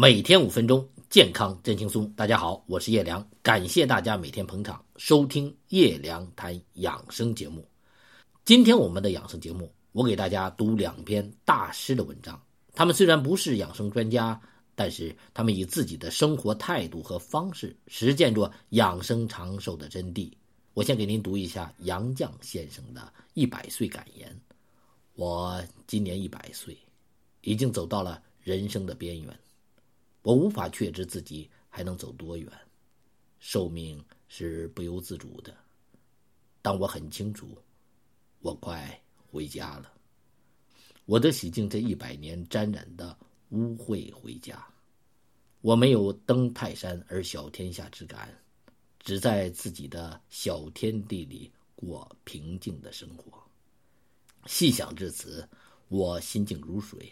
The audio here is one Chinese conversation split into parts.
每天五分钟，健康真轻松。大家好，我是叶良，感谢大家每天捧场收听叶良谈养生节目。今天我们的养生节目，我给大家读两篇大师的文章。他们虽然不是养生专家，但是他们以自己的生活态度和方式，实践着养生长寿的真谛。我先给您读一下杨绛先生的一百岁感言：我今年一百岁，已经走到了人生的边缘。我无法确知自己还能走多远，寿命是不由自主的，但我很清楚，我快回家了。我得洗净这一百年沾染的污秽回家。我没有登泰山而小天下之感，只在自己的小天地里过平静的生活。细想至此，我心静如水。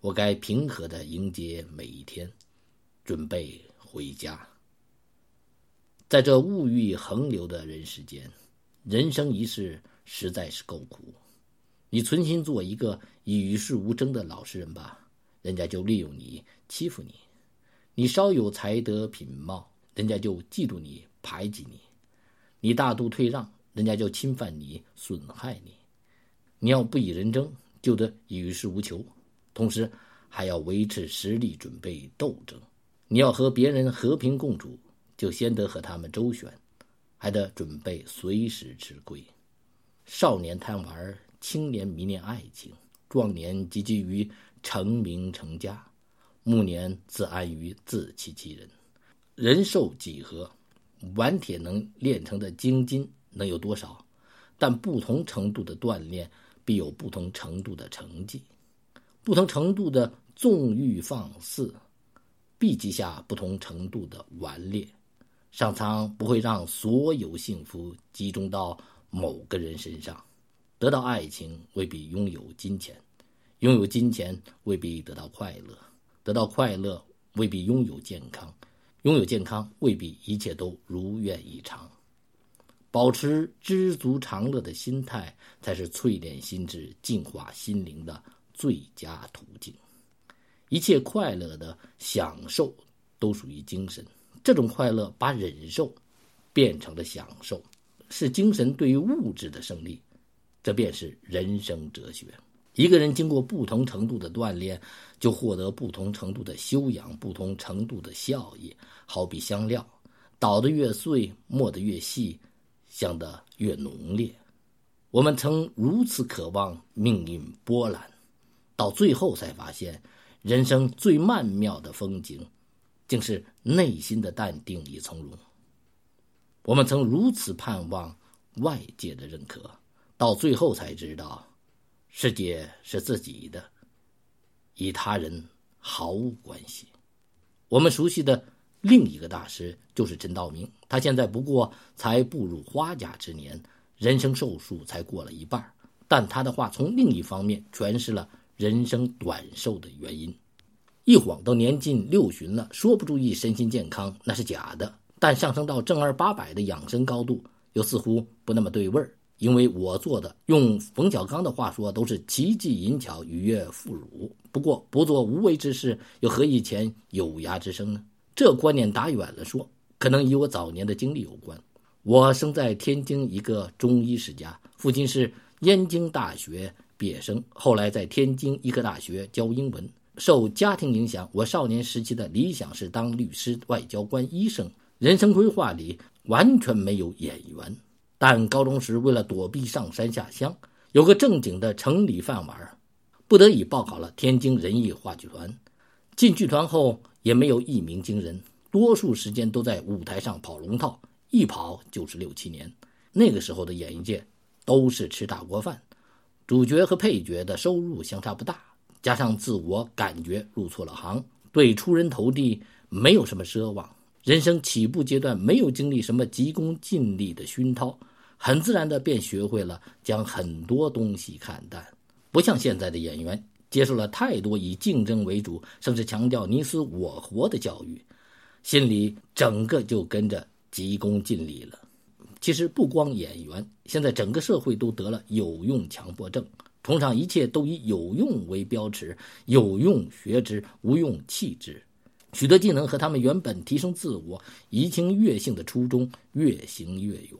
我该平和的迎接每一天，准备回家。在这物欲横流的人世间，人生一世实在是够苦。你存心做一个与世无争的老实人吧，人家就利用你欺负你；你稍有才德品貌，人家就嫉妒你排挤你；你大度退让，人家就侵犯你损害你。你要不以人争，就得与世无求。同时，还要维持实力，准备斗争。你要和别人和平共处，就先得和他们周旋，还得准备随时吃亏。少年贪玩，青年迷恋爱情，壮年积极于成名成家，暮年自安于自欺欺人。人寿几何？顽铁能炼成的精金能有多少？但不同程度的锻炼，必有不同程度的成绩。不同程度的纵欲放肆，必积下不同程度的顽劣。上苍不会让所有幸福集中到某个人身上。得到爱情未必拥有金钱，拥有金钱未必得到快乐，得到快乐未必拥有健康，拥有健康未必一切都如愿以偿。保持知足常乐的心态，才是淬炼心智、净化心灵的。最佳途径，一切快乐的享受都属于精神。这种快乐把忍受变成了享受，是精神对于物质的胜利。这便是人生哲学。一个人经过不同程度的锻炼，就获得不同程度的修养、不同程度的效益。好比香料，捣得越碎，磨得越细，香得越浓烈。我们曾如此渴望命运波澜。到最后才发现，人生最曼妙的风景，竟是内心的淡定与从容。我们曾如此盼望外界的认可，到最后才知道，世界是自己的，与他人毫无关系。我们熟悉的另一个大师就是陈道明，他现在不过才步入花甲之年，人生寿数才过了一半，但他的话从另一方面诠释了。人生短寿的原因，一晃都年近六旬了，说不注意身心健康那是假的，但上升到正儿八百的养生高度，又似乎不那么对味儿。因为我做的，用冯小刚的话说，都是奇技淫巧、愉悦妇孺。不过不做无为之事，又何以前有涯之生呢？这观念打远了说，可能与我早年的经历有关。我生在天津一个中医世家，父亲是燕京大学。毕业生后来在天津医科大学教英文。受家庭影响，我少年时期的理想是当律师、外交官、医生。人生规划里完全没有演员。但高中时为了躲避上山下乡，有个正经的城里饭碗，不得已报考了天津人艺话剧团。进剧团后也没有一鸣惊人，多数时间都在舞台上跑龙套，一跑就是六七年。那个时候的演艺界都是吃大锅饭。主角和配角的收入相差不大，加上自我感觉入错了行，对出人头地没有什么奢望。人生起步阶段没有经历什么急功近利的熏陶，很自然的便学会了将很多东西看淡。不像现在的演员，接受了太多以竞争为主，甚至强调你死我活的教育，心里整个就跟着急功近利了。其实不光演员，现在整个社会都得了有用强迫症，崇尚一切都以有用为标尺，有用学之，无用弃之。许多技能和他们原本提升自我、怡情悦性的初衷越行越远，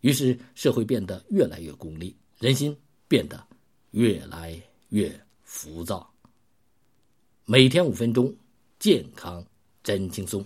于是社会变得越来越功利，人心变得越来越浮躁。每天五分钟，健康真轻松。